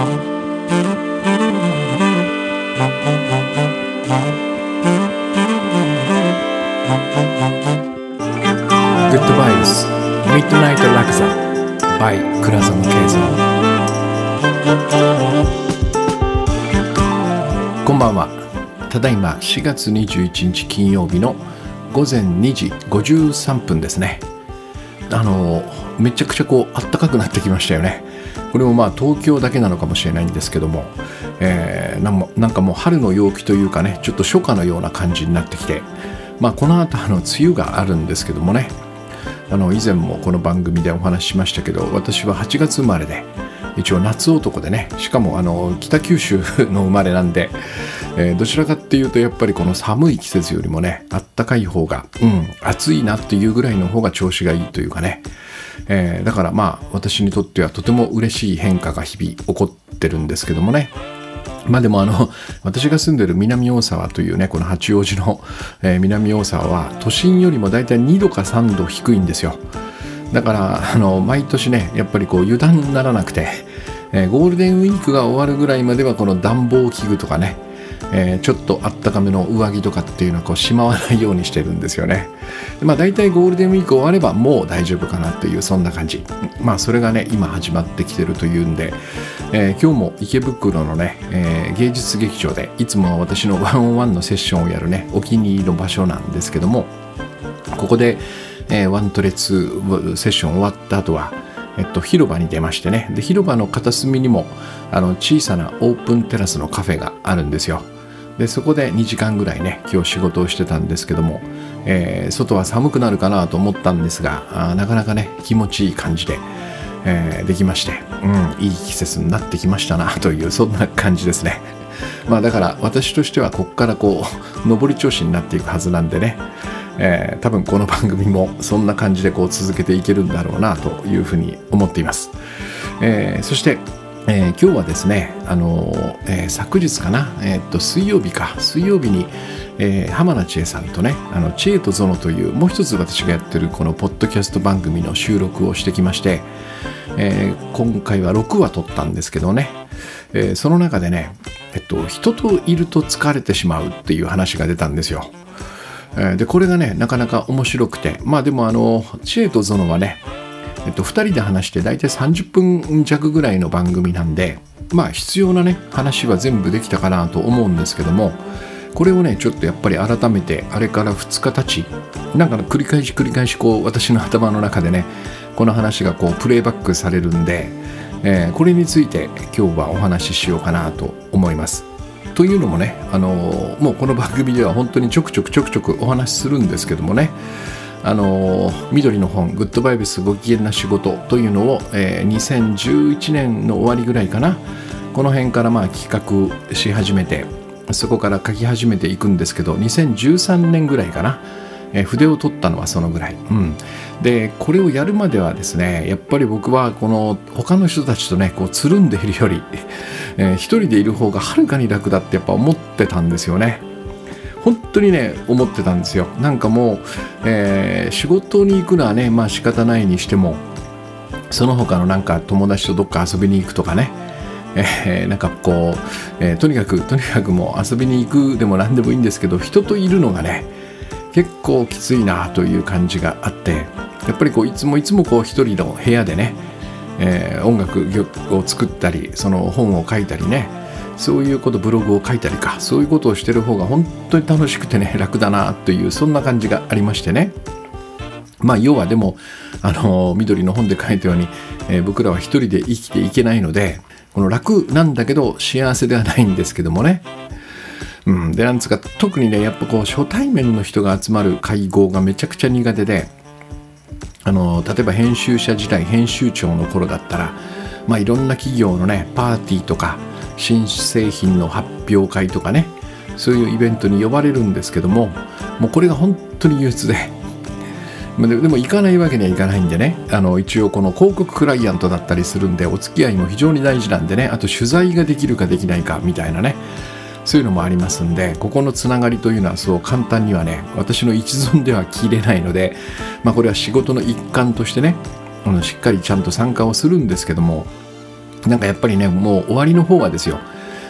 グッドバイブスミッドナイトラクザ by 倉園慶三こんばんは。ただいま4月21日金曜日の午前2時53分ですね。あのめちゃくちゃこう暖かくなってきましたよね。これもまあ東京だけなのかもしれないんですけども、えー、なんもなんかもう春の陽気というかねちょっと初夏のような感じになってきてまあこの後あの梅雨があるんですけどもねあの以前もこの番組でお話ししましたけど私は8月生まれで一応夏男でねしかもあの北九州の生まれなんで、えー、どちらかっていうとやっぱりこの寒い季節よりもねあったかい方が、うん、暑いなっていうぐらいの方が調子がいいというかね、えー、だからまあ私にとってはとても嬉しい変化が日々起こってるんですけどもねまあでもあの、私が住んでる南大沢というね、この八王子の、えー、南大沢は都心よりもだいたい2度か3度低いんですよ。だから、あの、毎年ね、やっぱりこう油断にならなくて、えー、ゴールデンウィークが終わるぐらいまではこの暖房器具とかね、えー、ちょっとあったかめの上着とかっていうのはこうしまわないようにしてるんですよね。まあ大体ゴールデンウィーク終わればもう大丈夫かなっていうそんな感じ。まあそれがね今始まってきてるというんで、えー、今日も池袋のね、えー、芸術劇場でいつもは私のワンオンワンのセッションをやるねお気に入りの場所なんですけどもここで、え、ワントレツセッション終わった後はえっと、広場に出ましてねで広場の片隅にもあの小さなオープンテラスのカフェがあるんですよでそこで2時間ぐらいね今日仕事をしてたんですけども、えー、外は寒くなるかなと思ったんですがなかなかね気持ちいい感じで、えー、できまして、うん、いい季節になってきましたなというそんな感じですね。まあだから私としてはこっからこう上り調子になっていくはずなんでね、えー、多分この番組もそんな感じでこう続けていけるんだろうなというふうに思っています、えー、そしてえー、今日はですね、あのえー、昨日かな、え、っと水曜日か。水曜日に、え、浜田千恵さんとね「あの知恵とゾノ」というもう一つ私がやってるこのポッドキャスト番組の収録をしてきまして、え、今回は6話撮ったんですけどね、え、その中でね、えっと、人といると疲れてしまうっていう話が出たんですよ。でこれがねなかなか面白くて。まあでもあの知恵とゾノはねえっと、2人で話して大体30分弱ぐらいの番組なんでまあ必要なね話は全部できたかなと思うんですけどもこれをねちょっとやっぱり改めてあれから2日経ちなんか繰り返し繰り返しこう私の頭の中でねこの話がこうプレイバックされるんで、えー、これについて今日はお話ししようかなと思います。というのもね、あのー、もうこの番組では本当にちょくちょくちょくちょくお話しするんですけどもねあの緑の本「グッドバイブスご機嫌な仕事」というのを、えー、2011年の終わりぐらいかな。この辺からまあ企画し始めてそこから書き始めていくんですけど2013年ぐらいかな、えー、筆を取ったのはそのぐらい、うん、でこれをやるまではですねやっぱり僕はこの他の人たちとねこうつるんでいるより、えー、一人でいる方がはるかに楽だってやっぱ思ってたんですよね。本当にね思ってたんですよ。なんかもう、えー、仕事に行くのはねまあ仕方ないにしてもその他のなんか友達とどっか遊びに行くとかねえー、なんかこう、えー、とにかくとにかくもう遊びに行くでも何でもいいんですけど人といるのがね結構きついなという感じがあってやっぱりこういつもいつもこう一人の部屋でね、えー、音楽を作ったりその本を書いたりねそういうことブログを書いたりかそういうことをしてる方が本当に楽しくてね 楽だなというそんな感じがありましてね。まあ要はでもあの緑の本で書いたように、えー、僕らは一人で生きていけないのでこの楽なんだけど幸せではないんですけどもね。うん、でなんつうか特にねやっぱこう初対面の人が集まる会合がめちゃくちゃ苦手であの例えば編集者時代編集長の頃だったらまあいろんな企業のねパーティーとか新製品の発表会とかねそういうイベントに呼ばれるんですけどももうこれが本当に憂鬱 で。でも行かないわけにはいかないんでねあの一応この広告クライアントだったりするんでお付き合いも非常に大事なんでねあと取材ができるかできないかみたいなねそういうのもありますんでここのつながりというのはそう簡単にはね私の一存では切れないので、まあ、これは仕事の一環としてねあのしっかりちゃんと参加をするんですけどもなんかやっぱりねもう終わりの方はですよ。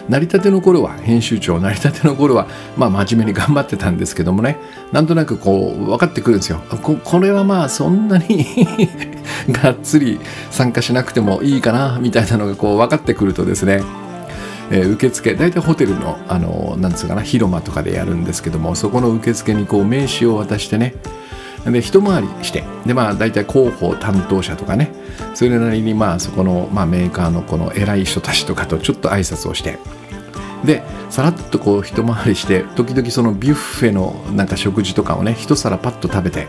成り立ての頃は編集長成り立ての頃はまあ真面目に頑張ってたんですけどもね。なんとなくこう分かってくるんですよ。ここれはまあそんなに がっつり参加しなくてもいいかなみたいなのがこう分かってくるとですねえー、受付大体ホテルのあのなんつうかな広間とかでやるんですけどもそこの受付にこう名刺を渡してね。で一回りして。でまあ大体広報担当者とかね。それなりにまあそこの、まあ、メーカーのこの偉い人たちとかとちょっと挨拶をしてでさらっとこう一回りして時々そのビュッフェのなんか食事とかをね一皿パッと食べて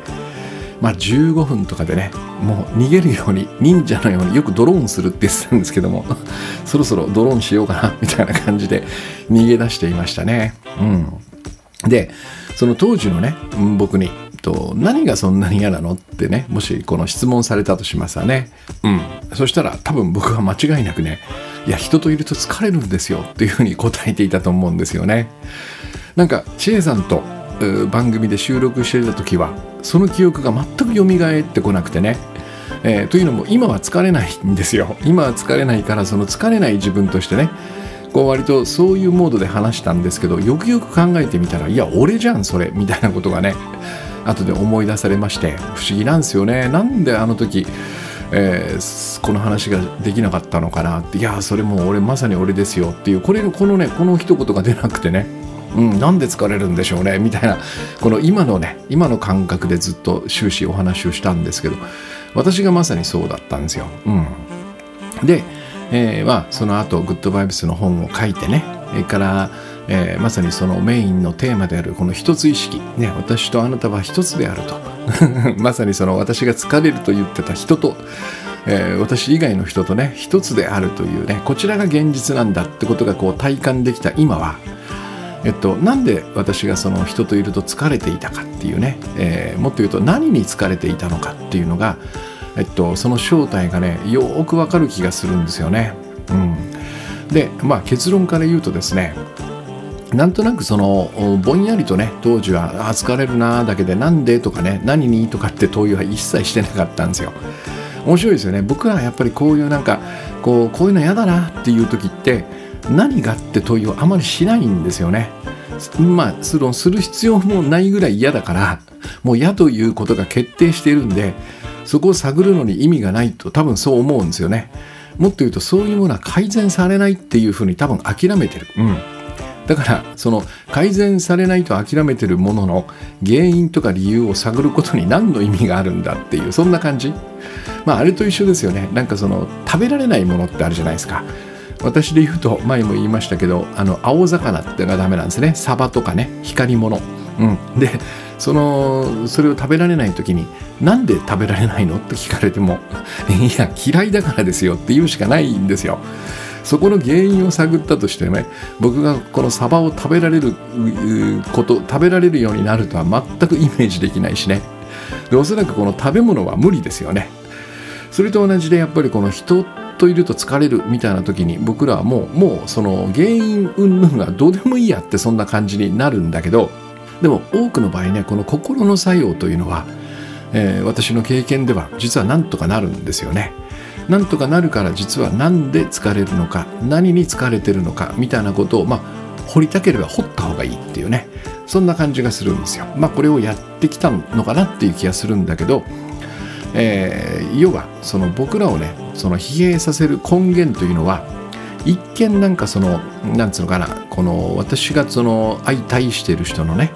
まあ15分とかでねもう逃げるように忍者のようによくドローンするって言ってたんですけども そろそろドローンしようかなみたいな感じで逃げ出していましたね。うん。でその当時のね僕にと何がそんなに嫌なのってねもしこの質問されたとしますわね。うん。そしたら多分僕は間違いなくねいや人といると疲れるんですよっていうふうに答えていたと思うんですよね。なんか千恵さんと番組で収録していた時はその記憶が全く蘇ってこなくてね。えー、というのも今は疲れないんですよ。今は疲れないからその疲れない自分としてねこう割とそういうモードで話したんですけどよくよく考えてみたらいや俺じゃんそれみたいなことがね後で思い出されまして不思議なんですよねなんであの時、えー、この話ができなかったのかなっていやそれもう俺まさに俺ですよっていうこれこのねこの一言が出なくてねうん、なんで疲れるんでしょうねみたいなこの今のね今の感覚でずっと終始お話をしたんですけど私がまさにそうだったんですよ。うん、で、えー、まあその後グッドバイブスの本を書いてねそれからえー、まさにそのメインのテーマであるこの一つ意識、ね、私とあなたは一つであると。まさにその私が疲れると言ってた人と、えー、私以外の人とね一つであるというねこちらが現実なんだってことがこう体感できた今は。えっと、なんで私がその人といると疲れていたかっていうね、えー、もっと言うと何に疲れていたのかっていうのが、えっと、その正体がねよくわかる気がするんですよね。うん、で、まあ、結論から言うとですねなんとなくそのぼんやりとね当時は「あ疲れるな」だけで「なんで?」とかね「何に?」とかって問いは一切してなかったんですよ。面白いですよね僕はやっぱりこういうなんかこうこういうの嫌だなっていう時って何がって問いをあまりしないんですよね。まあそのする必要もないぐらい嫌だからもう嫌ということが決定しているんでそこを探るのに意味がないと多分そう思うんですよね。もっと言うとそういうものは改善されないっていうふうに多分諦めてる。うん。だからその改善されないと諦めてるものの原因とか理由を探ることに何の意味があるんだっていうそんな感じ。まああれと一緒ですよね。なんかその食べられないものってあるじゃないですか。私で言うと前も言いましたけどあの青魚ってのがダメなんですね。サバとかね。光り物。うん。でそのそれを食べられない時になんで食べられないの？って聞かれても いや嫌いだからですよって言うしかないんですよ。そこの原因を探ったとしてね僕がこのサバを食べられること食べられるようになるとは全くイメージできないしね。でおそらくこの食べ物は無理ですよね。それと同じでやっぱりこの人といると疲れるみたいな時に僕らはもうもうその原因云々がどうでもいいやってそんな感じになるんだけどでも多くの場合ねこの心の作用というのは、えー、私の経験では実はなんとかなるんですよね。なんとかなるから実は何で疲れるのか何に疲れてるのかみたいなことをまあ掘りたければ掘った方がいいっていうねそんな感じがするんですよ。まあこれをやってきたのかなっていう気がするんだけど、えー、要はその僕らをねその疲弊させる根源というのは一見なんかそのなんつうのかなこの私がその相対してる人のね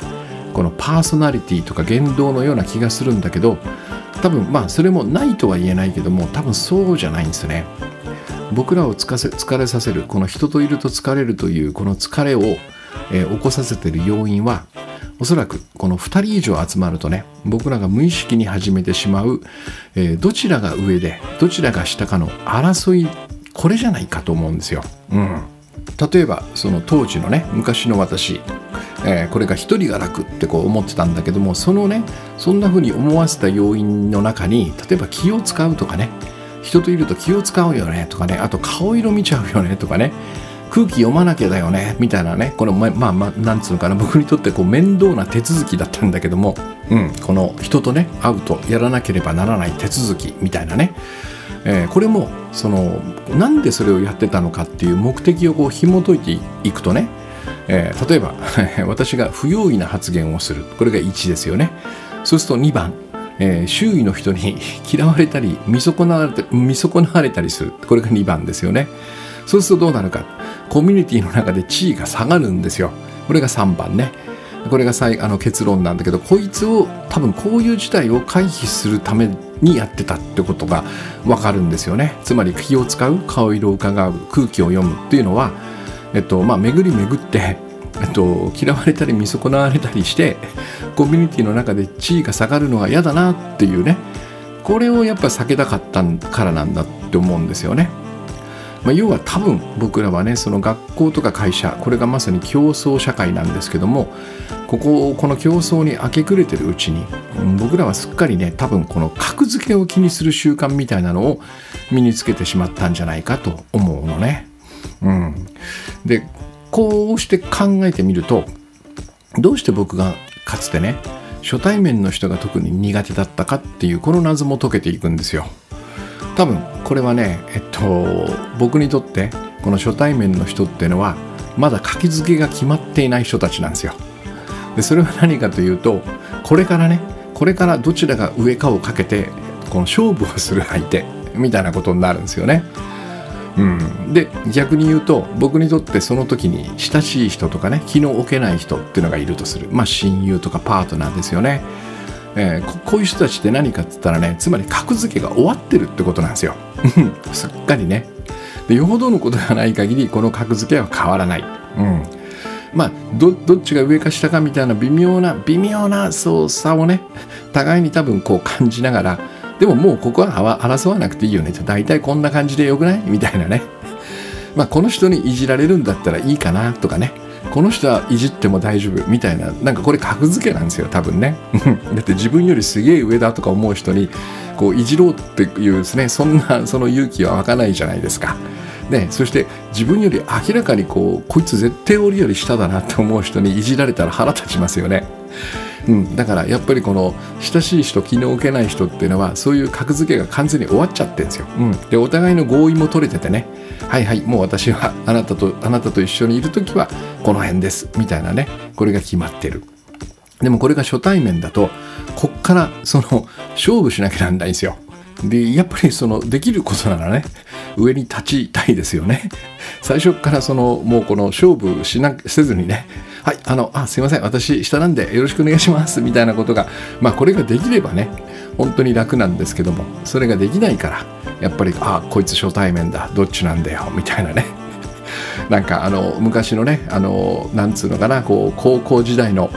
このパーソナリティとか言動のような気がするんだけど多分まあそれもないとは言えないけども多分そうじゃないんですね。僕らを疲れさせるこの人といると疲れるというこの疲れを、えー、起こさせてる要因はおそらくこの2人以上集まるとね僕らが無意識に始めてしまう、えー、どちらが上でどちらが下かの争いこれじゃないかと思うんですよ。うん例えばその当時のね昔の私、えー、これが一人が楽ってこう思ってたんだけどもそのねそんな風に思わせた要因の中に例えば気を使うとかね人といると気を使うよねとかねあと顔色見ちゃうよねとかね空気読まなきゃだよねみたいなねこのまあまあなんつうのかな僕にとってこう面倒な手続きだったんだけども、うん、この人とね会うとやらなければならない手続きみたいなねえー、これもそのなんでそれをやってたのかっていう目的をこう紐解いていくとね、えー、例えば 私が不用意な発言をする。これが1ですよね。そうすると2番、えー、周囲の人に 嫌われたり見損なわれた見損なわれたりする。これが2番ですよね。そうするとどうなるか。コミュニティの中で地位が下がるんですよ。これが3番ね。これが最あの結論なんだけどこいつを多分こういう事態を回避するためにやってたってことが分かるんですよねつまり気を使う顔色を伺う空気を読むっていうのは、えっとまあ、巡り巡って、えっと、嫌われたり見損なわれたりしてコミュニティの中で地位が下がるのが嫌だなっていうねこれをやっぱ避けたかったからなんだって思うんですよね。まあ、要は多分僕らはねその学校とか会社これがまさに競争社会なんですけどもこここの競争に明け暮れてるうちに僕らはすっかりね多分この格付けを気にする習慣みたいなのを身につけてしまったんじゃないかと思うのね。うん、でこうして考えてみるとどうして僕がかつてね初対面の人が特に苦手だったかっていうこの謎も解けていくんですよ。多分これはねえっと僕にとってこの初対面の人っていうのはまだ書き付けが決まっていない人たちなんですよでそれは何かというとこれからねこれからどちらが上かをかけてこの勝負をする相手みたいなことになるんですよね。うん、で逆に言うと僕にとってその時に親しい人とかね気の置けない人っていうのがいるとする。まあ親友とかパートナーですよね。えー、こういう人たちって何かって言ったらねつまり格付けが終わってるってことなんですよ。すっかりね。でよほどのことがない限りこの格付けは変わらない、うん、まあどっちが上か下かみたいな微妙な微妙なそう差をね互いに多分こう感じながらでももうここは争わなくていいよね。大体こんな感じでよくない？みたいなね。まあこの人にいじられるんだったらいいかなとかね。この人はいじっても大丈夫？みたいななんかこれ格付けなんですよ多分ね。だって自分よりすげえ上だとか思う人にこういじろうっていうですねそんなその勇気は湧かないじゃないですか。ね、そして自分より明らかにこうこいつ絶対俺より下だなって思う人にいじられたら腹立ちますよね。うん、だからやっぱりこの親しい人気の置けない人っていうのはそういう格付けが完全に終わっちゃってるんですよ。うん、でお互いの合意も取れててねはいはいもう私はあなたとあなたと一緒にいる時はこの辺ですみたいなねこれが決まってる。でもこれが初対面だとこっからその勝負しなきゃなんないんですよ。でやっぱりそのできることならね上に立ちたいですよね。最初からそのもうこの勝負しなせずにね。はいあのあすいません。私下なんでよろしくお願いします。みたいなことがまあこれができればね本当に楽なんですけどもそれができないからやっぱりあこいつ初対面だどっちなんだよみたいなね。なんかあの昔のねあのなんつうのかなこう高校時代の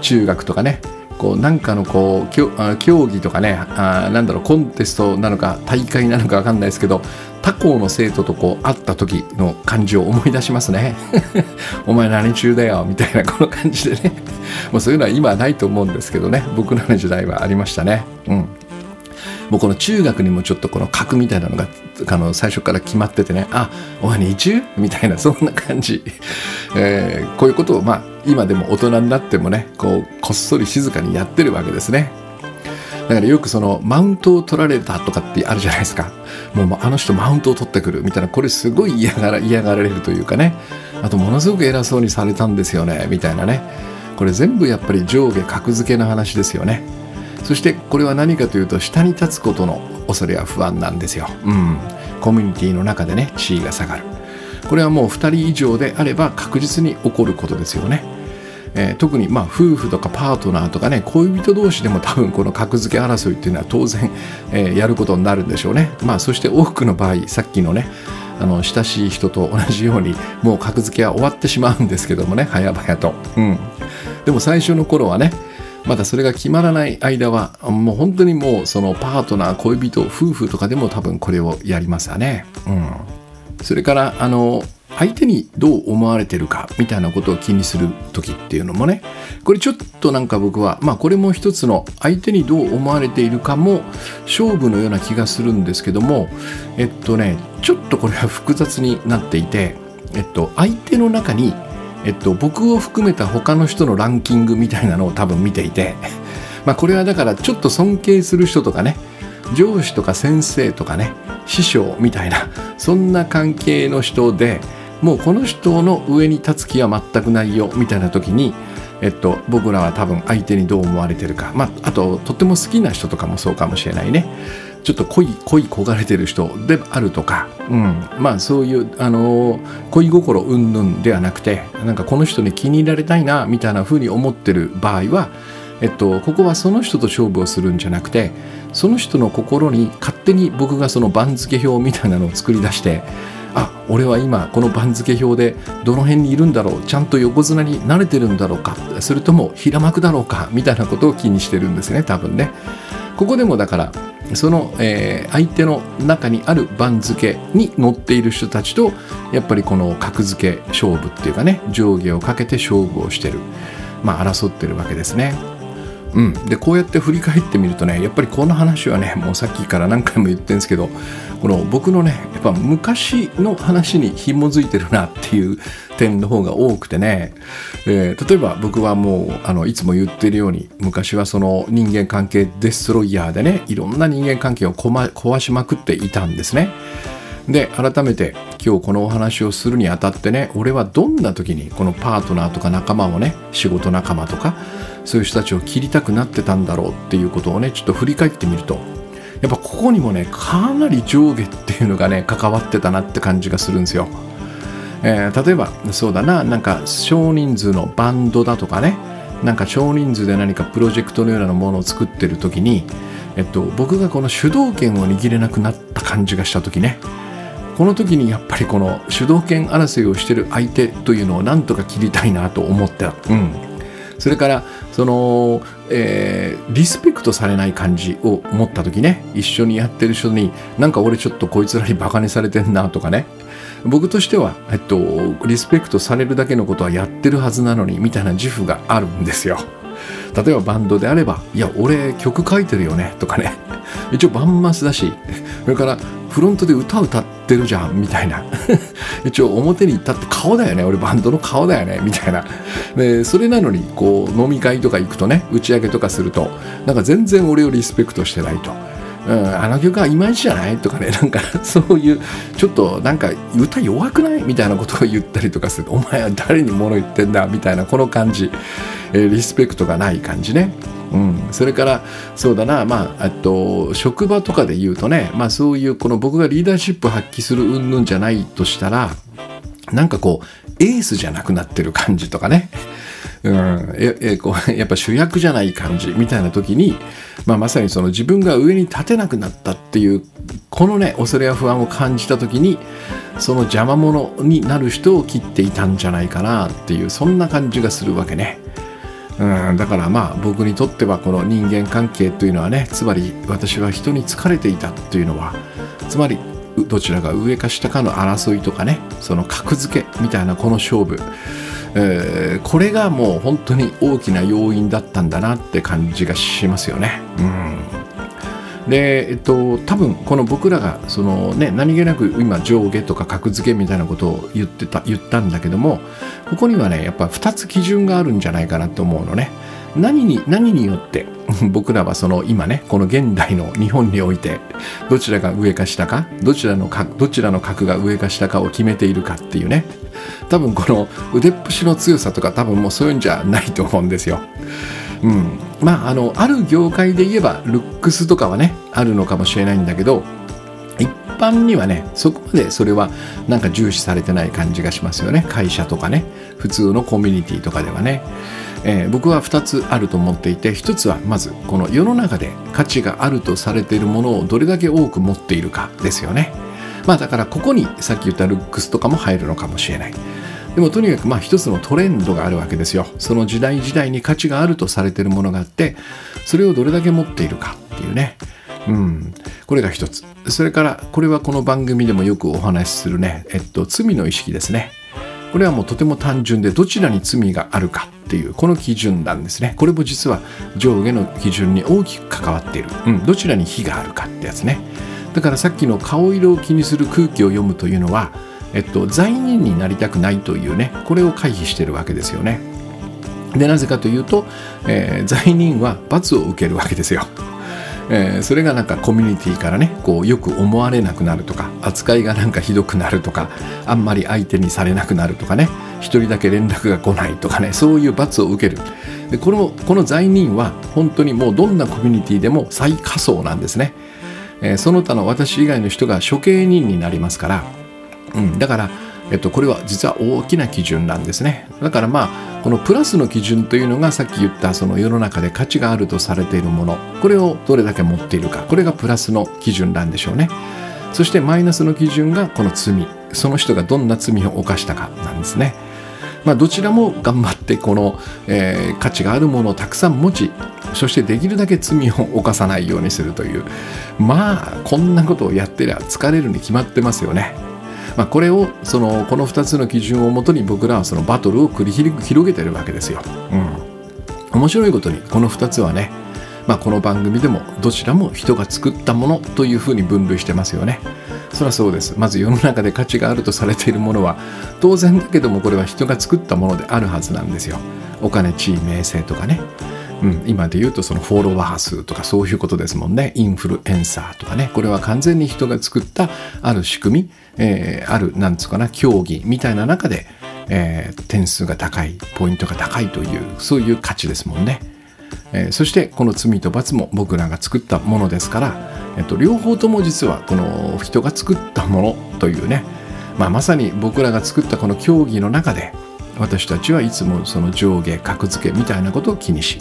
中学とかねこうなんかのこう競技とかねあなんだろうコンテストなのか大会なのか分かんないですけど他校の生徒とこう会った時の感じを思い出しますね。お前何中だよみたいなこの感じでね。もうそういうのは今はないと思うんですけどね。僕らの時代はありましたね。うん。もうこの中学にもちょっとこの格みたいなのがあの最初から決まっててねあお前二中みたいなそんな感じ、えー、こういうことをまあ今でも大人になってもねこうこっそり静かにやってるわけですね。だからよくそのマウントを取られたとかってあるじゃないですか。もうあの人マウントを取ってくるみたいなこれすごい嫌がら嫌がられるというかね。あとものすごく偉そうにされたんですよねみたいなね。これ全部やっぱり上下格付けの話ですよね。そしてこれは何かというと下に立つことの恐れは不安なんですよ。うん。コミュニティの中でね地位が下がる。これはもう2人以上であれば確実に起こることですよね。えー、特にまあ夫婦とかパートナーとかね恋人同士でも多分この格付け争いっていうのは当然、えー、やることになるんでしょうね。まあそして多くの場合さっきのねあの親しい人と同じようにもう格付けは終わってしまうんですけどもね早々と。うん、でも最初の頃はねまだそれが決まらない間はもう本当にもうそのパートナー恋人夫婦とかでも多分これをやりますよね。うん、それからあの相手にどう思われてるかみたいなことを気にする時っていうのもねこれちょっとなんか僕はまあこれも一つの相手にどう思われているかも勝負のような気がするんですけどもえっとねちょっとこれは複雑になっていてえっと相手の中にえっと僕を含めた他の人のランキングみたいなのを多分見ていて まあこれはだからちょっと尊敬する人とかね上司とか先生とかね師匠みたいなそんな関係の人でもうこの人の上に立つ気は全くないよみたいな時にえっと、僕らは多分相手にどう思われてるか、まあ、あととっても好きな人とかもそうかもしれないね。ちょっと恋恋焦がれてる人であるとか、うん、まあそういう、あの恋心云々ではなくてなんかこの人に気に入られたいなみたいな風に思ってる場合は、えっと、ここはその人と勝負をするんじゃなくてその人の心に勝手に僕がその番付表みたいなのを作り出してあ俺は今この番付表でどの辺にいるんだろうちゃんと横綱に慣れてるんだろうかそれとも平幕だろうかみたいなことを気にしてるんですね多分ね。ここでもだからその、えー、相手の中にある番付に乗っている人たちとやっぱりこの格付け勝負っていうかね上下をかけて勝負をしてるまあ争ってるわけですね。うん、でこうやって振り返ってみるとねやっぱりこの話はねもうさっきから何回も言ってるんですけどこの僕のねやっぱ昔の話に紐づいてるなっていう点の方が多くてね、えー、例えば僕はもうあのいつも言ってるように昔はその人間関係デストロイヤーでねいろんな人間関係を壊しまくっていたんですね。で改めて今日このお話をするにあたってね俺はどんな時にこのパートナーとか仲間をね仕事仲間とかそういう人たちを切りたくなってたんだろうっていうことをねちょっと振り返ってみるとやっぱここにもねかなり上下っていうのがね関わってたなって感じがするんですよ。えー、例えばそうだななんか少人数のバンドだとかねなんか少人数で何かプロジェクトのようなものを作ってる時に、えっと、僕がこの主導権を握れなくなった感じがした時ねこの時にやっぱりこの主導権争いをしてる相手というのをなんとか切りたいなと思った。うんそれからその、えー、リスペクトされない感じを持った時ね一緒にやってる人になんか俺ちょっとこいつらにバカにされてんなとかね僕としては、えっと、リスペクトされるだけのことはやってるはずなのにみたいな自負があるんですよ。例えばバンドであれば「いや俺曲書いてるよね」とかね一応バンマスだしそれからフロントで歌歌ってるじゃんみたいな。一応表に立って顔だよね。俺バンドの顔だよね。みたいな。でそれなのにこう飲み会とか行くとね打ち上げとかするとなんか全然俺をリスペクトしてないと。うん、あの曲はいまいちじゃない？とかね なんかそういうちょっとなんか歌弱くない？みたいなことを言ったりとかする。お前は誰に物言ってんだ？みたいなこの感じ、えー、リスペクトがない感じね。うん、それからそうだな。まあえっと職場とかで言うとね、まあ、そういうこの僕がリーダーシップ発揮する云々じゃないとしたらなんかこうエースじゃなくなってる感じとかね。うん、ええこうやっぱ主役じゃない感じみたいな時に、まあ、まさにその自分が上に立てなくなったっていうこのね恐れや不安を感じた時にその邪魔者になる人を切っていたんじゃないかなっていうそんな感じがするわけね。うん、だからまあ僕にとってはこの人間関係というのはねつまり私は人に疲れていたというのはつまりどちらが上か下かの争いとかねその格付けみたいなこの勝負。えー、これがもう本当に大きな要因だったんだなって感じがしますよね。うんで、えっと、多分この僕らがその、ね、何気なく今上下とか格付けみたいなことを言ってた言ったんだけどもここにはねやっぱ2つ基準があるんじゃないかなと思うのね。何に何によって 僕らはその今ねこの現代の日本においてどちらが上か下かどちらのかどちらの格が上か下かを決めているかっていうね多分この腕っぷしの強さとか多分もうそういうんじゃないと思うんですよ。うん、まああのある業界で言えばルックスとかはねあるのかもしれないんだけど一般にはねそこまでそれはなんか重視されてない感じがしますよね会社とかね普通のコミュニティとかではね。えー、僕は2つあると思っていて1つはまずこの世の中で価値があるとされているものをどれだけ多く持っているかですよね。まあだからここにさっき言ったルックスとかも入るのかもしれない。でもとにかくまあ一つのトレンドがあるわけですよ。その時代時代に価値があるとされているものがあって、それをどれだけ持っているかっていうね。うん。これが一つ。それから、これはこの番組でもよくお話しするね、えっと、罪の意識ですね。これはもうとても単純で、どちらに罪があるかっていう、この基準なんですね。これも実は上下の基準に大きく関わっている。うん。どちらに非があるかってやつね。だからさっきの顔色を気にする空気を読むというのは、えっと、罪人になりたくないというねこれを回避してるわけですよね。でなぜかというと、えー、罪人は罰を受けるわけですよ。えー、それがなんかコミュニティからねこうよく思われなくなるとか扱いがなんかひどくなるとかあんまり相手にされなくなるとかね一人だけ連絡が来ないとかねそういう罰を受けるでこのこの罪人は本当にもうどんなコミュニティでも最下層なんですね、えー、その他の私以外の人が処刑人になりますから、うん、だからえっと、これは実は大きな基準なんですね。だからまあこのプラスの基準というのがさっき言ったその世の中で価値があるとされているものこれをどれだけ持っているかこれがプラスの基準なんでしょうね。そしてマイナスの基準がこの罪その人がどんな罪を犯したかなんですね。まあ、どちらも頑張ってこの、えー、価値があるものをたくさん持ちそしてできるだけ罪を犯さないようにするというまあこんなことをやってりゃ疲れるに決まってますよね。まあ、これをそのこの2つの基準をもとに僕らはそのバトルを繰り広げてるわけですよ。うん、面白いことにこの2つはね、まあ、この番組でもどちらも人が作ったものというふうに分類してますよね。そりゃそうです。まず世の中で価値があるとされているものは当然だけどもこれは人が作ったものであるはずなんですよ。お金、地位、名声とかね。うん、今で言うとそのフォロワー数とかそういうことですもんね。インフルエンサーとかね。これは完全に人が作ったある仕組み、えー、あるなんつうかな競技みたいな中で、えー、点数が高いポイントが高いというそういう価値ですもんね、えー、そしてこの罪と罰も僕らが作ったものですから、えっと、両方とも実はこの人が作ったものというね、まあ、まさに僕らが作ったこの競技の中で私たちはいつもその上下格付けみたいなことを気にし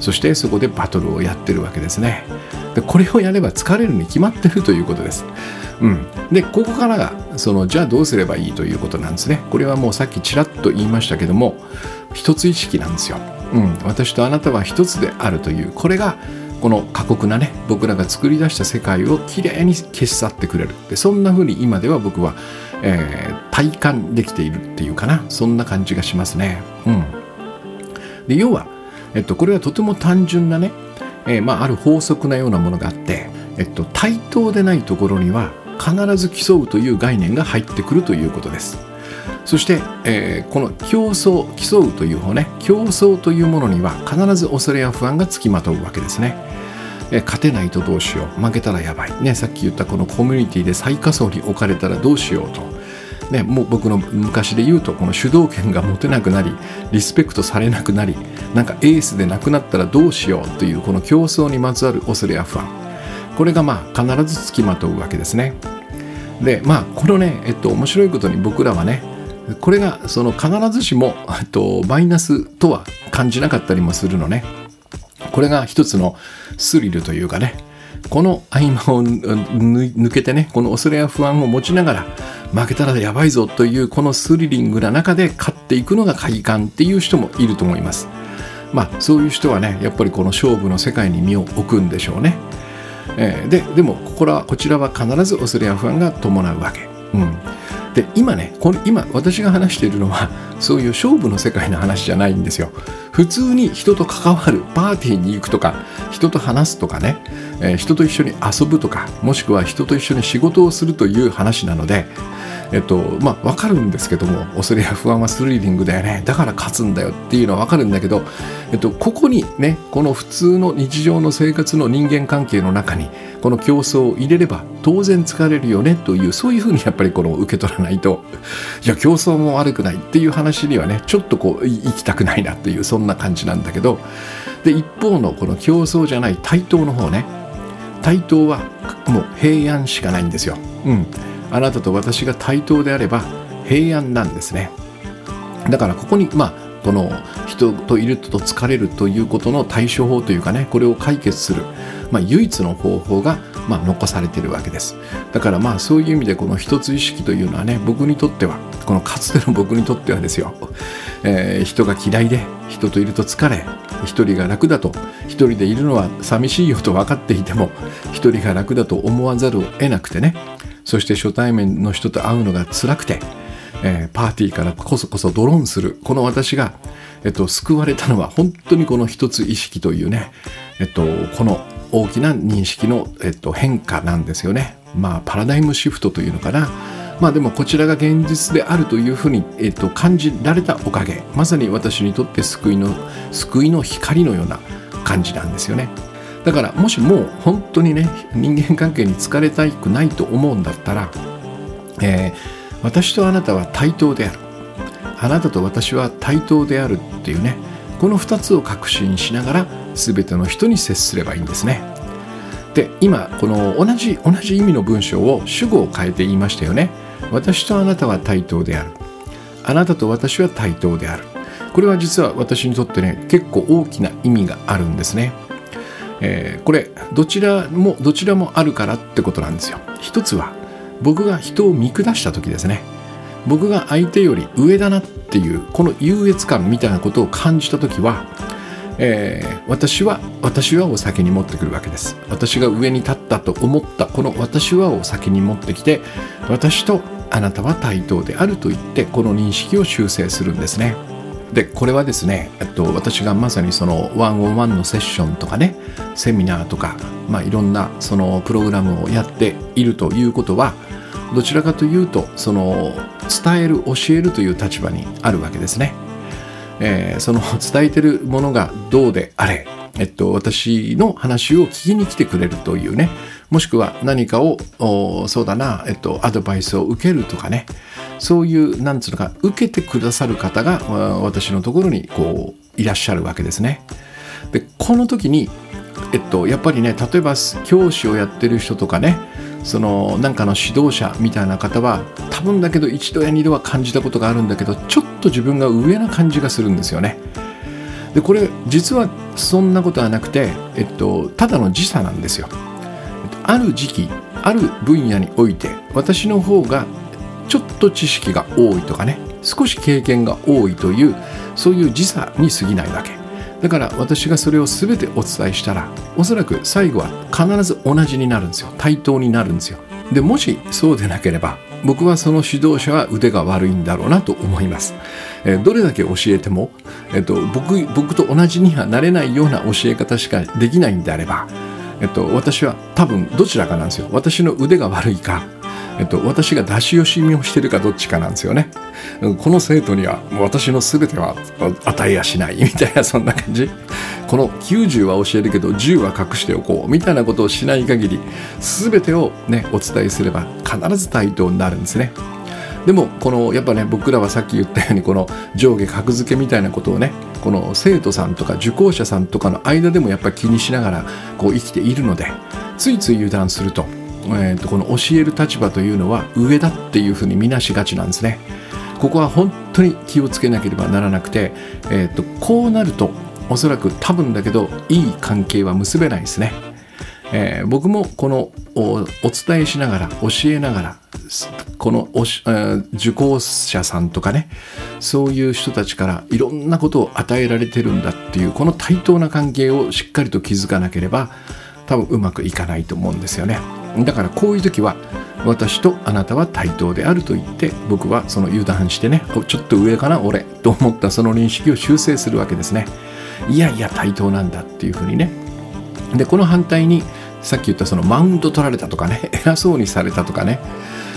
そしてそこでバトルをやってるわけですね。でこれをやれば疲れるに決まってるということです。うん、でここからがそのじゃあどうすればいいということなんですね。これはもうさっきちらっと言いましたけども一つ意識なんですよ、うん、私とあなたは一つであるというこれがこの過酷なね僕らが作り出した世界をきれいに消し去ってくれる。でそんな風に今では僕は、えー、体感できているっていうかな。そんな感じがしますね。うん。で要はえっと、これはとても単純なね、えー、まあ、ある法則なようなものがあって、えっと、対等でないところには必ず競うという概念が入ってくるということです。そして、えー、この競争、競うという方ね、競争というものには必ず恐れや不安がつきまとうわけですね。え勝てないとどうしよう、負けたらやばい。ね、さっき言ったこのコミュニティで最下層に置かれたらどうしようと。ね、もう僕の昔で言うとこの主導権が持てなくなりリスペクトされなくなりなんかエースでなくなったらどうしようというこの競争にまつわる恐れや不安。これがまあ必ずつきまとうわけですね。でまあこのね、えっと、面白いことに僕らはねこれがその必ずしも、と、マイナスとは感じなかったりもするのね。これが一つのスリルというかね。この合間を抜けてねこの恐れや不安を持ちながら負けたらやばいぞというこのスリリングな中で勝っていくのが快感っていう人もいると思います。まあそういう人はねやっぱりこの勝負の世界に身を置くんでしょうね、えー、ででもここらこちらは必ず恐れや不安が伴うわけ、うん、で今ねこの今私が話しているのは そういう勝負の世界の話じゃないんですよ。普通に人と関わるパーティーに行くとか人と話すとかね、えー、人と一緒に遊ぶとかもしくは人と一緒に仕事をするという話なのでえっとまあ分かるんですけども恐れや不安はスリリングだよねだから勝つんだよっていうのは分かるんだけど、えっと、ここにねこの普通の日常の生活の人間関係の中にこの競争を入れれば当然疲れるよねというそういうふうにやっぱりこの受け取らないといや競争も悪くないっていう話にはねちょっとこう行きたくないなっていうそんな感じなんだけどで一方のこの競争じゃない対等の方ね対等はもう平安しかないんですよ。うんあなたと私が対等であれば平安なんですね。だからここにまあこの人といると疲れるということの対処法というかねこれを解決する、まあ、唯一の方法が、まあ、残されているわけです。だからまあそういう意味でこの一つ意識というのはね僕にとってはこのかつての 僕にとってはですよ、えー、人が嫌いで人といると疲れ一人が楽だと一人でいるのは寂しいよと分かっていても一人が楽だと思わざるを得なくてねそして初対面の人と会うのが辛くて、えー、パーティーからこそこそドローンするこの私が、えっと、救われたのは本当にこの一つ意識というね、えっと、この大きな認識の、えっと、変化なんですよね。まあパラダイムシフトというのかな。まあでもこちらが現実であるというふうに、えっと、感じられたおかげまさに私にとって救いの救いの光のような感じなんですよね。だからもしもう本当にね人間関係に疲れたくないと思うんだったら、えー、私とあなたは対等である。あなたと私は対等であるっていうねこの2つを確信しながら全ての人に接すればいいんですね。で今この同じ同じ意味の文章を主語を変えて言いましたよね。私とあなたは対等である。あなたと私は対等である。これは実は私にとってね結構大きな意味があるんですね、えー、これどちらもどちらもあるからってことなんですよ。一つは僕が人を見下した時ですね。僕が相手より上だなっていうこの優越感みたいなことを感じた時は、えー、私は私はを先に持ってくるわけです。私が上に立ったと思ったこの私はを先に持ってきて私とあなたは対等であると言ってこの認識を修正するんですね。でこれはですね、えっと、私がまさにそのワンオンワンのセッションとかねセミナーとか、まあ、いろんなそのプログラムをやっているということはどちらかというとその伝える教えるという立場にあるわけですね。えー、その伝えてるものがどうであれ、えっと、私の話を聞きに来てくれるというねもしくは何かをそうだな、えっと、アドバイスを受けるとかねそういうなんつうのか受けてくださる方が私のところにこういらっしゃるわけですね。でこの時に、えっと、やっぱりね例えば教師をやってる人とかねそのなんかの指導者みたいな方は多分だけど一度や二度は感じたことがあるんだけどちょっと自分が上な感じがするんですよね。でこれ実はそんなことはなくて、えっと、ただの時差なんですよ。ある時期ある分野において私の方がちょっと知識が多いとかね少し経験が多いというそういう時差に過ぎないわけ。だから私がそれを全てお伝えしたらおそらく最後は必ず同じになるんですよ。対等になるんですよ。でもしそうでなければ僕はその指導者は腕が悪いんだろうなと思います、えー、どれだけ教えても、えーと、僕僕と同じにはなれないような教え方しかできないんであれば、えーと私は多分どちらかなんですよ私の腕が悪いかえっと、私が出し惜しみをしてるかどっちかなんですよね。この生徒には私の全ては与えやしないみたいなそんな感じ。この90は教えるけど10は隠しておこうみたいなことをしない限り全てをねお伝えすれば必ず対等になるんですね。でもこのやっぱね僕らはさっき言ったようにこの上下格付けみたいなことをねこの生徒さんとか受講者さんとかの間でもやっぱり気にしながらこう生きているのでついつい油断するとえーと、この教える立場というのは上だっていうふうに見なしがちなんですね。ここは本当に気をつけなければならなくて、えーと、こうなるとおそらく多分だけどいい関係は結べないですね。えー、僕もこのお伝えしながら教えながらこのおし、えー、受講者さんとかねそういう人たちからいろんなことを与えられてるんだっていうこの対等な関係をしっかりと築かなければ多分うまくいかないと思うんですよね。だからこういう時は私とあなたは対等であると言って僕はその油断してねちょっと上かな俺と思ったその認識を修正するわけですね。いやいや対等なんだっていうふうにね。でこの反対にさっき言ったそのマウント取られたとかね偉そうにされたとかね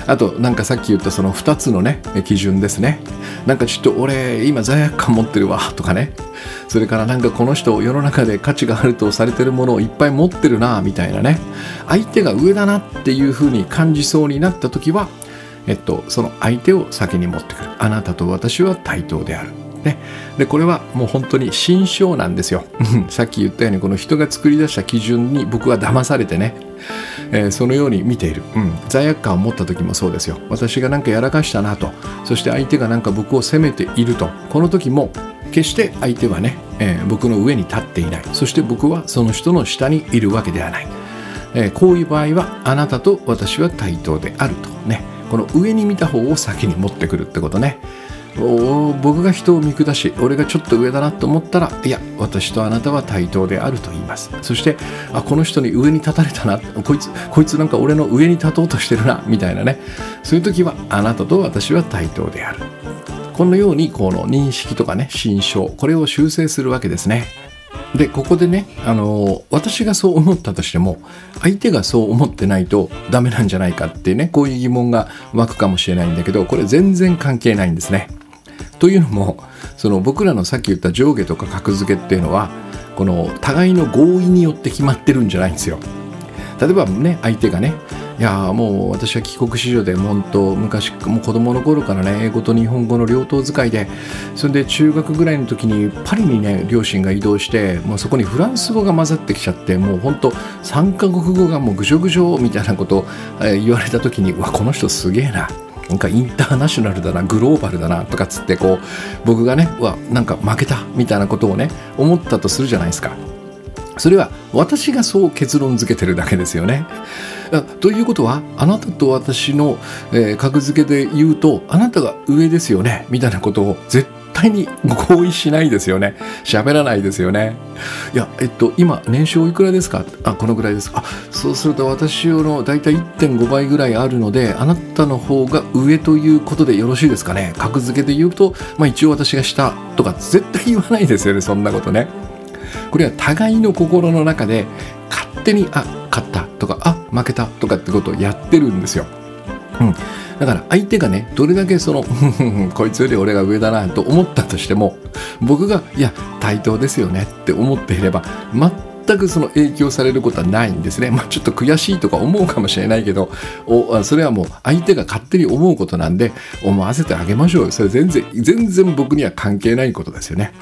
あとなんかさっき言ったその2つのね基準ですね。なんかちょっと俺今罪悪感持ってるわとかね。それからなんかこの人世の中で価値があるとされてるものをいっぱい持ってるなみたいなね。相手が上だなっていうふうに感じそうになった時はえっとその相手を先に持ってくる。あなたと私は対等である。ね、でこれはもう本当に心象なんですよ。さっき言ったようにこの人が作り出した基準に僕は騙されてね。えー、そのように見ている、うん、罪悪感を持った時もそうですよ。私が何かやらかしたなと。そして相手が何か僕を責めていると。この時も決して相手はね、えー、僕の上に立っていない。そして僕はその人の下にいるわけではない、えー、こういう場合はあなたと私は対等であると。ね。この上に見た方を先に持ってくるってことね。僕が人を見下し俺がちょっと上だなと思ったらいや私とあなたは対等であると言います。そしてあこの人に上に立たれたなこいつこいつなんか俺の上に立とうとしてるなみたいなね。そういう時はあなたと私は対等である。このようにこの認識とかね心象これを修正するわけですね。でここでねあの私がそう思ったとしても相手がそう思ってないとダメなんじゃないかってねこういう疑問が湧くかもしれないんだけどこれ全然関係ないんですね。というのもその僕らのさっき言った上下とか格付けっていうのはこの互いの合意によって決まってるんじゃないんですよ。例えばね相手がねいやもう私は帰国子女で本当昔もう子供の頃からね英語と日本語の両党使いでそれで中学ぐらいの時にパリにね両親が移動してもうそこにフランス語が混ざってきちゃってもう本当3カ国語がもうぐしょぐしょみたいなことを言われた時にうわこの人すげえな。なんかインターナショナルだなグローバルだなとかっつってこう僕がねうわなんか負けたみたいなことをね思ったとするじゃないですか。それは私がそう結論付けてるだけですよね。ということはあなたと私の、えー、格付けで言うとあなたが上ですよねみたいなことを絶対に合意しないですよね。喋らないですよね。いやえっと今年収いくらですか？あこのぐらいですあそうすると私用の大体1.5倍ぐらいあるのであなたの方が上ということでよろしいですかね。格付けで言うと、まあ、一応私が下とか絶対言わないですよねそんなことね。これは互いの心の中で勝手にあ勝ったとかあ負けたとかってことをやってるんですよ。うん、だから相手がねどれだけその こいつより俺が上だなと思ったとしても僕がいや対等ですよねって思っていれば全くその影響されることはないんですね。まあ、ちょっと悔しいとか思うかもしれないけどおそれはもう相手が勝手に思うことなんで思わせてあげましょうよ。それ全然全然僕には関係ないことですよね。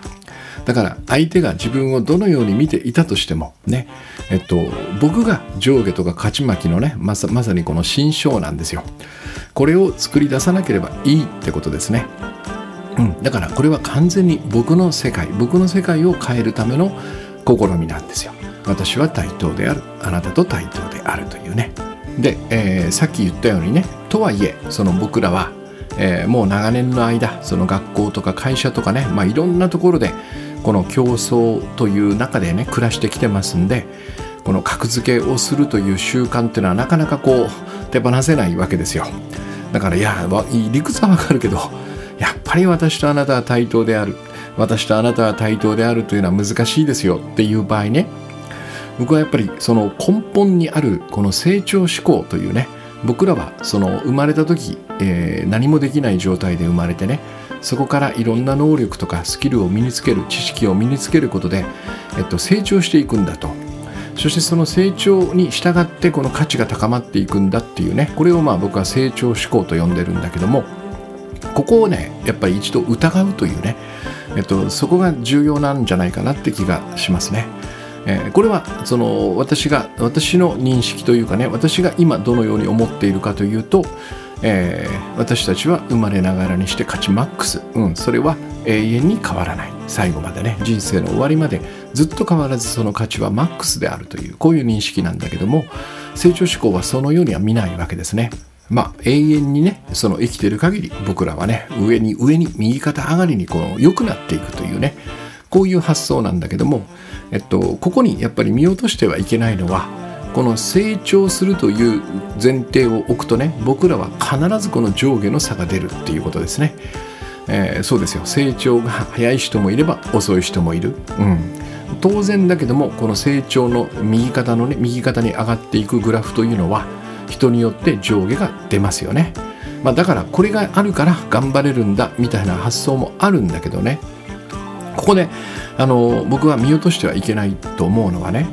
だから相手が自分をどのように見ていたとしてもね、えっと、僕が上下とか勝ち負きのねまさまさにこの新章なんですよ。これを作り出さなければいいってことですね。うん、だからこれは完全に僕の世界僕の世界を変えるための試みなんですよ。私は対等であるあなたと対等であるというね。で、えー、さっき言ったようにねとはいえその僕らは、えー、もう長年の間その学校とか会社とかね、まあ、いろんなところでこの競争という中でね暮らしてきてますんでこの格付けをするという習慣っていうのはなかなかこう手放せないわけですよ。だからいや理屈はわかるけどやっぱり私とあなたは対等である。私とあなたは対等であるというのは難しいですよ。っていう場合ね僕はやっぱりその根本にあるこの成長志向というね僕らはその生まれた時、えー、何もできない状態で生まれてねそこからいろんな能力とかスキルを身につける知識を身につけることで、えっと、成長していくんだとそしてその成長に従ってこの価値が高まっていくんだっていうねこれをまあ僕は成長志向と呼んでるんだけどもここをねやっぱり一度疑うというね、えっと、そこが重要なんじゃないかなって気がしますね。えー、これはその私が私の認識というかね私が今どのように思っているかというとえー、私たちは生まれながらにして価値マックス、うん、それは永遠に変わらない。最後までね人生の終わりまでずっと変わらずその価値はマックスであるというこういう認識なんだけども成長志向はそのようには見ないわけですね。まあ永遠にねその生きている限り僕らはね上に上に右肩上がりにこの良くなっていくというねこういう発想なんだけども、えっと、ここにやっぱり見落としてはいけないのはこの成長するという前提を置くとね僕らは必ずこの上下の差が出るっていうことですね、えー、そうですよ。成長が早い人もいれば遅い人もいる、うん、当然だけどもこの成長の右肩のね右肩に上がっていくグラフというのは人によって上下が出ますよね、まあ、だからこれがあるから頑張れるんだみたいな発想もあるんだけどね。ここであの僕は見落としてはいけないと思うのはね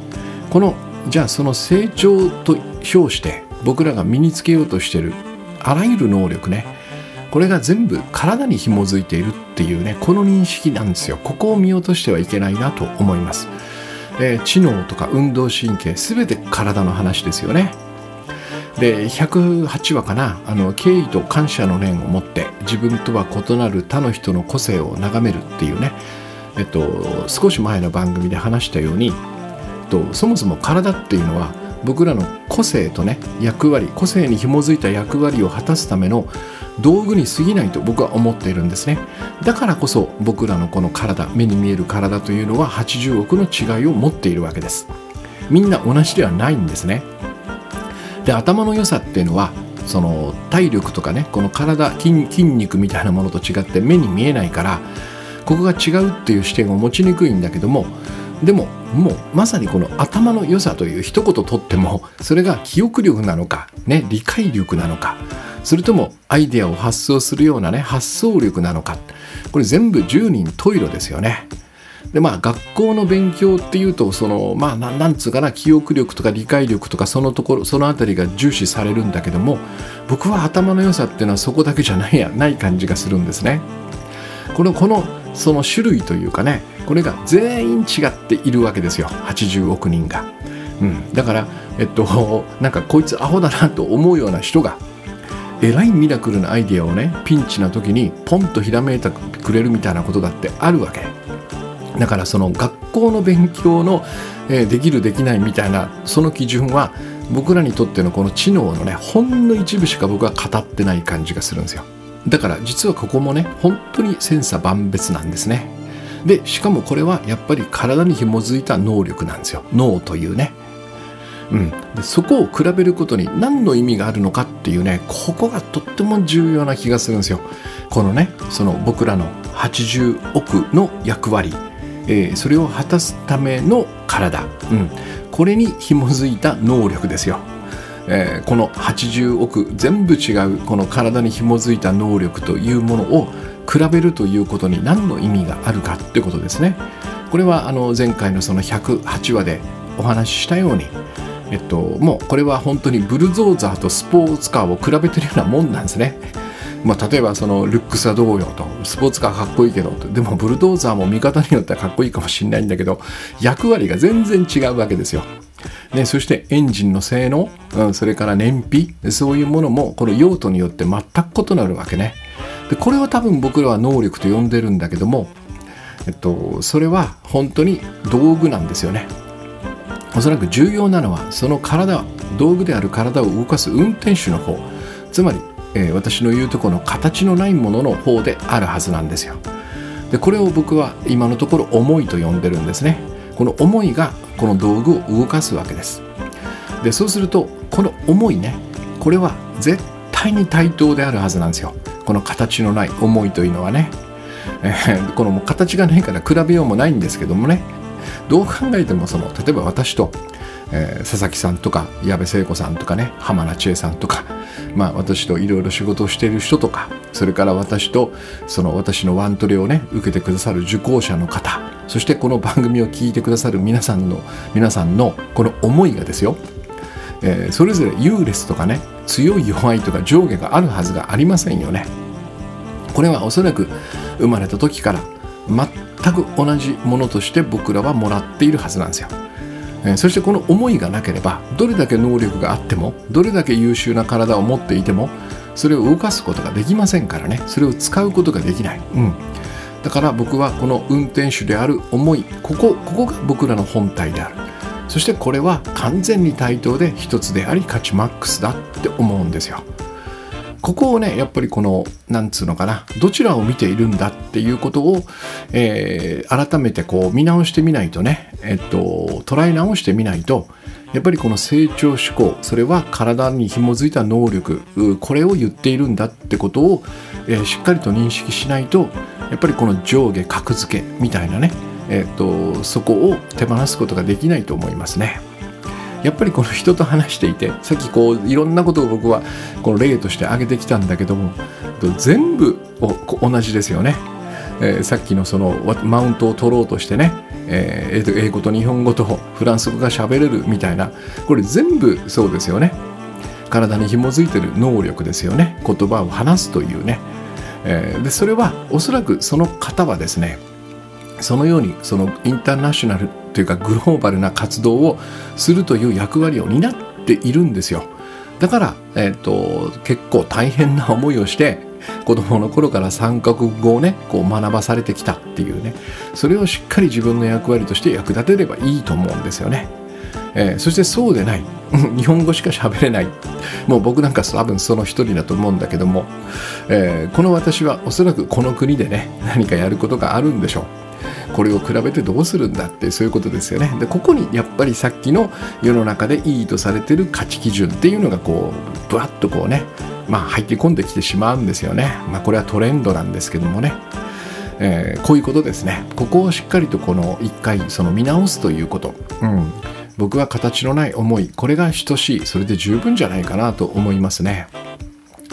このじゃあその成長と称して僕らが身につけようとしてるあらゆる能力ねこれが全部体に紐づいているっていうねこの認識なんですよ。ここを見落としてはいけないなと思います、えー、知能とか運動神経全て体の話ですよね。で108話かなあの敬意と感謝の念を持って自分とは異なる他の人の個性を眺めるっていうねえっと少し前の番組で話したようにとそもそも体っていうのは僕らの個性とね役割個性に紐づいた役割を果たすための道具に過ぎないと僕は思っているんですね。だからこそ僕らのこの体目に見える体というのは80億の違いを持っているわけです。みんな同じではないんですね。で頭の良さっていうのはその体力とかねこの体筋肉みたいなものと違って目に見えないからここが違うっていう視点を持ちにくいんだけどもでももうまさにこの頭の良さという一言とってもそれが記憶力なのか、ね、理解力なのかそれともアイデアを発想するようなね発想力なのかこれ全部10人十色ですよねでまあ学校の勉強っていうとそのまあなんつうかな記憶力とか理解力とかそのところその辺りが重視されるんだけども僕は頭の良さっていうのはそこだけじゃないやない感じがするんですね。このこのその種類というかねこれが全員違っているわけですよ。80億人が。うん、だからえっとなんかこいつアホだなと思うような人がえらいミラクルなアイデアをねピンチな時にポンとひらめいてくれるみたいなことだってあるわけ。だからその学校の勉強の、えー、できるできないみたいなその基準は僕らにとってのこの知能のねほんの一部しか僕は語ってない感じがするんですよ。だから実はここもね本当に千差万別なんですね。でしかもこれはやっぱり体に紐づいた能力なんですよ。脳というね。うん、でそこを比べることに何の意味があるのかっていうねここがとっても重要な気がするんですよ。このねその僕らの80億の役割。えー、それを果たすための体、うん、これに紐づいた能力ですよ。えー、この80億全部違うこの体に紐づいた能力というものを比べるということに何の意味があるかってことですね。これはあの前回のその108話でお話ししたように、えっと、もうこれは本当にブルゾーザーとスポーツカーを比べてるようなもんなんですね。まあ、例えばそのルックスはどうよとスポーツカーかっこいいけどでもブルドーザーも見方によってはかっこいいかもしれないんだけど役割が全然違うわけですよ。ね、そしてエンジンの性能、うん、それから燃費そういうものもこの用途によって全く異なるわけね。でこれは多分僕らは能力と呼んでるんだけども、えっと、それは本当に道具なんですよね。おそらく重要なのはその体道具である体を動かす運転手の方つまりえー、私の言うとこの形のないものの方であるはずなんですよ。でこれを僕は今のところ思いと呼んでるんですね。この思いがこの道具を動かすわけです。でそうするとこの思いねこれは絶対に対等であるはずなんですよ。この形のない思いというのはね。えー、この形がないから比べようもないんですけどもねどう考えてもその例えば私とえー、佐々木さんとか矢部聖子さんとかね浜名千恵さんとか、まあ、私といろいろ仕事をしている人とかそれから私とその私のワントレをね受けてくださる受講者の方そしてこの番組を聞いてくださる皆さんの皆さんのこの思いがですよ、えー、それぞれ優劣とかね強い弱いとか上下があるはずがありませんよね。これはおそらく生まれた時から全く同じものとして僕らはもらっているはずなんですよ。えそしてこの思いがなければどれだけ能力があってもどれだけ優秀な体を持っていてもそれを動かすことができませんからねそれを使うことができない、うん、だから僕はこの運転手である思いここここが僕らの本体である。そしてこれは完全に対等で一つであり価値マックスだって思うんですよ。ここをねやっぱりこのなんつうのかなどちらを見ているんだっていうことを、えー、改めてこう見直してみないとね、えっと、捉え直してみないとやっぱりこの成長志向それは体に紐づいた能力これを言っているんだってことを、えー、しっかりと認識しないとやっぱりこの上下格付けみたいなね、えっとそこを手放すことができないと思いますね。やっぱりこの人と話していてさっきこういろんなことを僕はこの例として挙げてきたんだけども全部同じですよね。えー、さっきのそのマウントを取ろうとしてね、えー、英語と日本語とフランス語が喋れるみたいなこれ全部そうですよね体に紐づいてる能力ですよね言葉を話すというね、えー、でそれはおそらくその方はですねそのようにそのインターナショナルというかグローバルな活動をするという役割を担っているんですよだから、えーと、結構大変な思いをして子供の頃から三カ国語をねこう学ばされてきたっていうねそれをしっかり自分の役割として役立てればいいと思うんですよね。えー、そしてそうでない。日本語しか喋れない。もう僕なんか多分その一人だと思うんだけども、えー、この私はおそらくこの国でね何かやることがあるんでしょう。これを比べてどうするんだってそういうことですよね。でここにやっぱりさっきの世の中でいいとされてる価値基準っていうのがこうぶわっとこうねまあ入って込んできてしまうんですよね。まあこれはトレンドなんですけどもね。えー、こういうことですね。ここをしっかりとこの一回その見直すということ、うん、僕は形のない思いこれが等しいそれで十分じゃないかなと思いますね。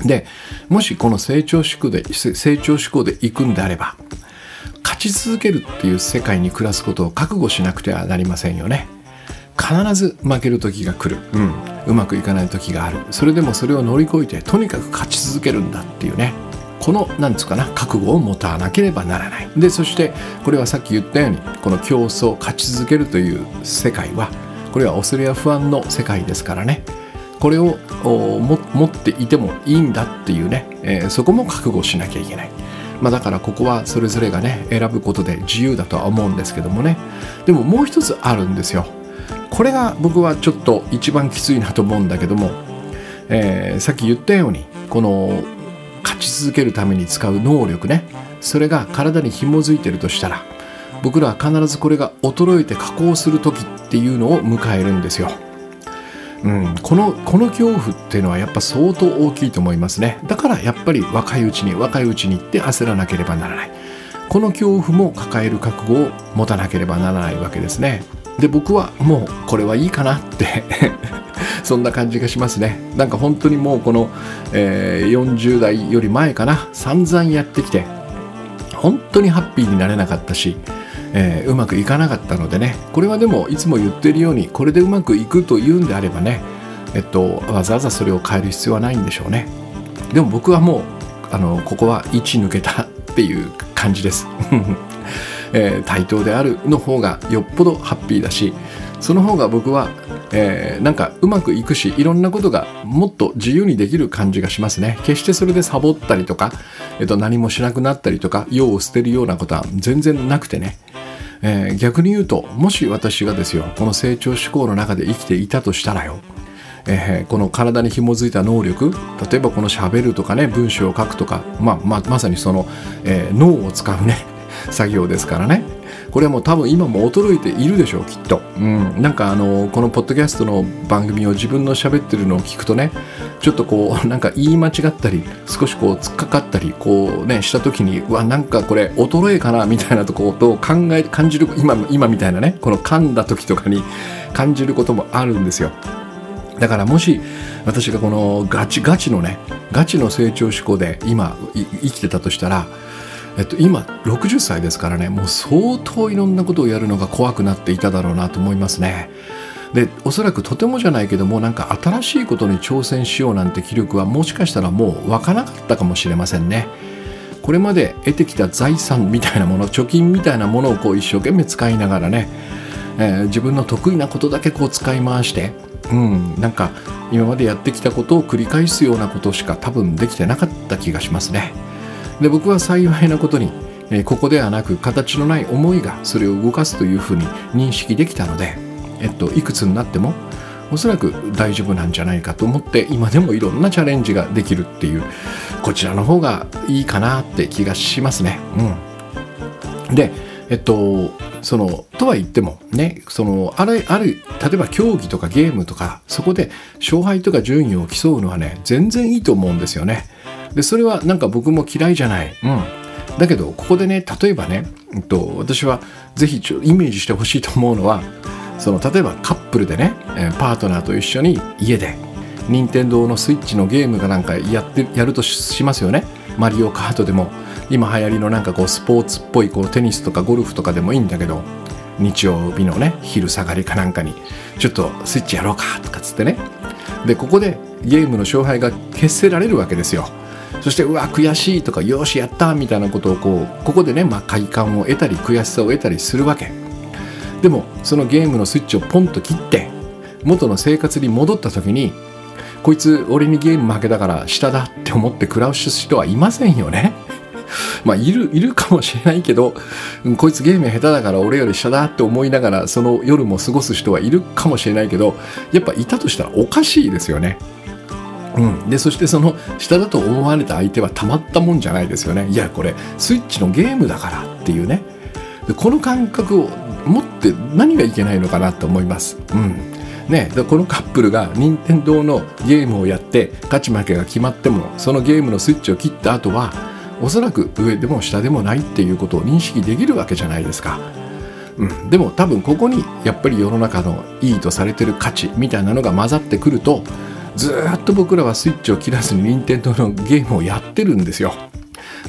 でもしこの成長志向で成長志向でいくんであれば価ち続けるっていう世界に暮らすことを覚悟しなくてはなりませんよね。必ず負ける時が来る、うん、うまくいかない時がある。それでもそれを乗り越えてとにかく勝ち続けるんだっていうね。このなんつうかな覚悟を持たなければならない。でそしてこれはさっき言ったようにこの競争勝ち続けるという世界はこれは恐れや不安の世界ですからね。これを持っていてもいいんだっていうね、えー、そこも覚悟しなきゃいけない。まあ、だからここはそれぞれがね選ぶことで自由だとは思うんですけどもね。でももう一つあるんですよ。これが僕はちょっと一番きついなと思うんだけども、えー、さっき言ったようにこの勝ち続けるために使う能力ね。それが体に紐づいてるとしたら僕らは必ずこれが衰えて加工する時っていうのを迎えるんですよ。うん、このこの恐怖っていうのはやっぱ相当大きいと思いますね。だからやっぱり若いうちに若いうちに行って焦らなければならない。この恐怖も抱える覚悟を持たなければならないわけですね。で僕はもうこれはいいかなって そんな感じがしますね。なんか本当にもうこの、えー、40代より前かな。散々やってきて本当にハッピーになれなかったしえー、うまくいかなかったのでね。これはでもいつも言ってるようにこれでうまくいくというんであればねえっとわざわざそれを変える必要はないんでしょうね。でも僕はもうあのここは1抜けたっていう感じです、えー、対等であるの方がよっぽどハッピーだしその方が僕は、えー、なんかうまくいくしいろんなことがもっと自由にできる感じがしますね。決してそれでサボったりとか、えっと、何もしなくなったりとか用を捨てるようなことは全然なくてね。えー、逆に言うともし私がですよこの成長志向の中で生きていたとしたらよ、えー、この体に紐づいた能力例えばこのしゃべるとかね文章を書くとか、まあまあ、まさにその、えー、脳を使うね作業ですからね。これはもう多分今も衰えているでしょうきっと、うん、なんかあのこのポッドキャストの番組を自分の喋ってるのを聞くとねちょっとこう なんか言い間違ったり少しこう突っかかったりこうねした時にうわなんかこれ衰えかなみたいなことを考え感じる今今みたいなねこの噛んだ時とかに感じることもあるんですよ。だからもし私がこのガチガチのねガチの成長志向で今生きてたとしたらえっと、今60歳ですからねもう相当いろんなことをやるのが怖くなっていただろうなと思いますね。でおそらくとてもじゃないけどもなんか新しいことに挑戦しようなんて気力はもしかしたらもう湧かなかったかもしれませんね。これまで得てきた財産みたいなもの貯金みたいなものをこう一生懸命使いながらね、えー、自分の得意なことだけこう使い回して、うん、なんか今までやってきたことを繰り返すようなことしか多分できてなかった気がしますね。で僕は幸いなことに、えここではなく形のない思いがそれを動かすというふうに認識できたので、えっと、いくつになってもおそらく大丈夫なんじゃないかと思って今でもいろんなチャレンジができるっていうこちらの方がいいかなって気がしますね。うん、でえっとそのとは言ってもねそのあるある例えば競技とかゲームとかそこで勝敗とか順位を競うのはね全然いいと思うんですよね。でそれはなんか僕も嫌いじゃない。うん。だけどここでね例えばね、えっと、私はぜひちょイメージしてほしいと思うのはその例えばカップルでねパートナーと一緒に家で任天堂のスイッチのゲームがなんかやってやるとしますよね。マリオカートでも今流行りのなんかこうスポーツっぽいこうテニスとかゴルフとかでもいいんだけど日曜日のね昼下がりかなんかにちょっとスイッチやろうかとかっつってね。でここでゲームの勝敗が決せられるわけですよそしてうわ悔しいとかよしやったみたいなことをこうここでね、まあ、快感を得たり悔しさを得たりするわけ。でもそのゲームのスイッチをポンと切って元の生活に戻った時にこいつ俺にゲーム負けだから下だって思って暮らす人はいませんよね。まあいるいるかもしれないけど、こいつゲーム下手だから俺より下だって思いながらその夜も過ごす人はいるかもしれないけどやっぱいたとしたらおかしいですよね。うん、でそしてその下だと思われた相手はたまったもんじゃないですよね。いやこれスイッチのゲームだからっていうね。でこの感覚を持って何がいけないのかなと思います。うん。ね、でこのカップルが任天堂のゲームをやって勝ち負けが決まってもそのゲームのスイッチを切った後はおそらく上でも下でもないっていうことを認識できるわけじゃないですか。うん、でも多分ここにやっぱり世の中のいいとされてる価値みたいなのが混ざってくるとずっと僕らはスイッチを切らずに任天堂のゲームをやってるんですよ。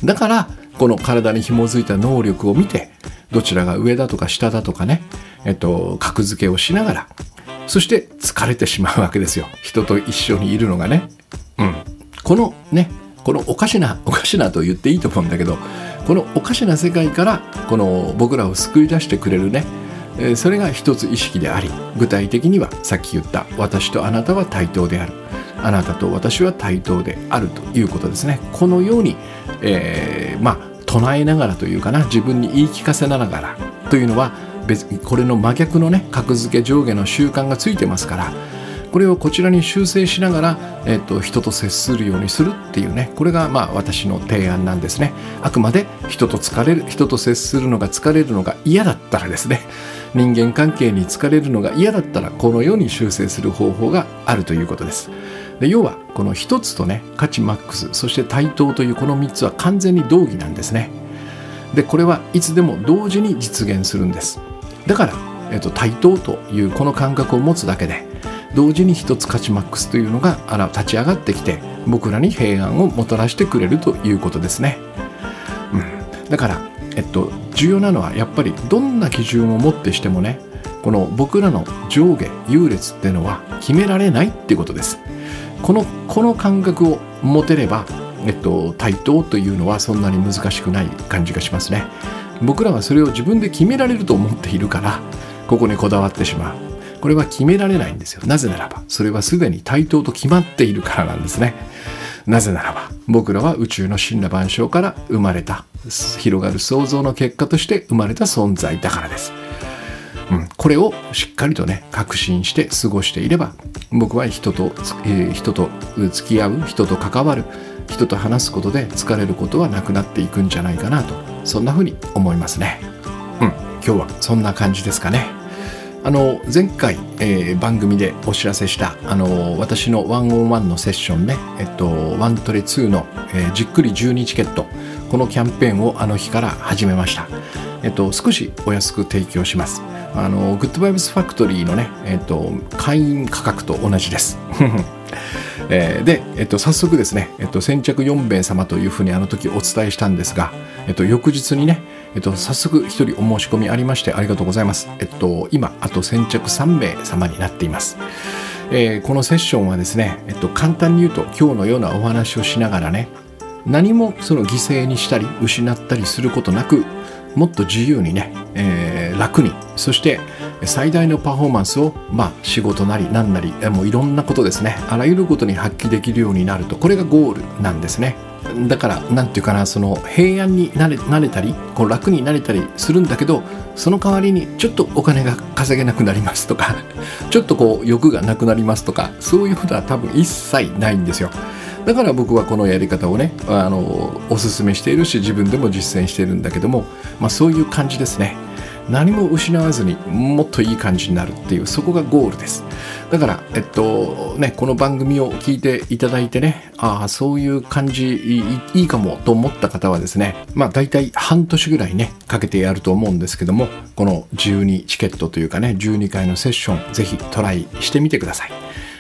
だからこの体に紐づいた能力を見てどちらが上だとか下だとかね、えっと、格付けをしながらそして疲れてしまうわけですよ。人と一緒にいるのがね。うん、このねこのおかしなおかしなと言っていいと思うんだけどこのおかしな世界からこの僕らを救い出してくれるねそれが一つ意識であり具体的にはさっき言った私とあなたは対等である。あなたと私は対等であるということですね。このように、えー、まあ唱えながらというかな自分に言い聞かせながらというのは別にこれの真逆のね格付け上下の習慣がついてますからこれをこちらに修正しながら、えっと、人と接するようにするっていうね。これがまあ私の提案なんですね。あくまで人と疲れる人と接するのが疲れるのが嫌だったらですね人間関係に疲れるのが嫌だったらこのように修正する方法があるということです。で要はこの1つとね価値マックスそして対等というこの3つは完全に同義なんですね。でこれはいつでも同時に実現するんです。だから、えっと、対等というこの感覚を持つだけで同時に一つ価値マックスというのが立ち上がってきて僕らに平安をもたらしてくれるということですね、うん、だからえっと重要なのはやっぱりどんな基準をもってしてもねこの僕らの上下優劣っていうのは決められないっていうことです。このこの感覚を持てれば、えっと、対等というのはそんなに難しくない感じがしますね。僕らはそれを自分で決められると思っているからここにこだわってしまう。これは決められないんですよなぜならばそれはすでに対等と決まっているからなんですねなぜならば僕らは宇宙の神羅万象から生まれた広がる創造の結果として生まれた存在だからです。うん、これをしっかりとね確信して過ごしていれば僕は人と、えー、人と付き合う人と関わる人と話すことで疲れることはなくなっていくんじゃないかなとそんなふうに思いますね。うん、今日はそんな感じですかね。あの前回、えー、番組でお知らせしたあの私のワンオンワンのセッションね、えっと、ワントレ2の、えー、じっくり12チケットこのキャンペーンをあの日から始めました。えっと、少しお安く提供します。あのグッドバイブスファクトリーのね、えっと、会員価格と同じです。えー、で、えっと、早速ですね、えっと、先着4名様というふうにあの時お伝えしたんですが、えっと、翌日にね、えっと、早速1人お申し込みありましてありがとうございます。えっと、今、あと先着3名様になっています。えー、このセッションはですね、えっと、簡単に言うと今日のようなお話をしながらね、何もその犠牲にしたり失ったりすることなく、もっと自由にね、えー、楽に、そして最大のパフォーマンスを、まあ、仕事なり何なり、もういろんなことですね、あらゆることに発揮できるようになると、これがゴールなんですね。だから何て言うかなその平安になれなれたりこう楽になれたりするんだけどその代わりにちょっとお金が稼げなくなりますとか ちょっとこう欲がなくなりますとかそういうことは多分一切ないんですよ。だから僕はこのやり方をねあのおすすめしているし自分でも実践しているんだけども、まあ、そういう感じですね。何も失わずにもっといい感じになるっていうそこがゴールですだからえっとねこの番組を聞いていただいてねああそういう感じいいかもと思った方はですねまあ大体半年ぐらいねかけてやると思うんですけどもこの12チケットというかね12回のセッションぜひトライしてみてください。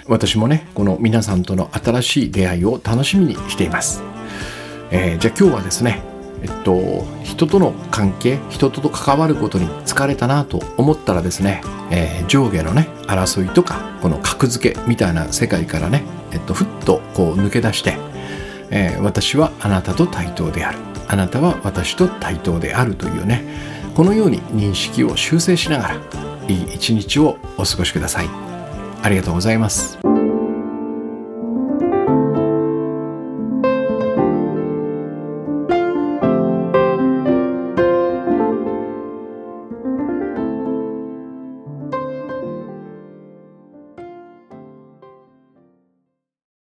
私もねこの皆さんとの新しい出会いを楽しみにしています、えー、じゃあ今日はですねえっと、人との関係人と関わることに疲れたなと思ったらですね、えー、上下のね争いとかこの格付けみたいな世界からね、えっと、ふっとこう抜け出して、えー、私はあなたと対等であるあなたは私と対等であるというねこのように認識を修正しながらいい一日をお過ごしくださいありがとうございます。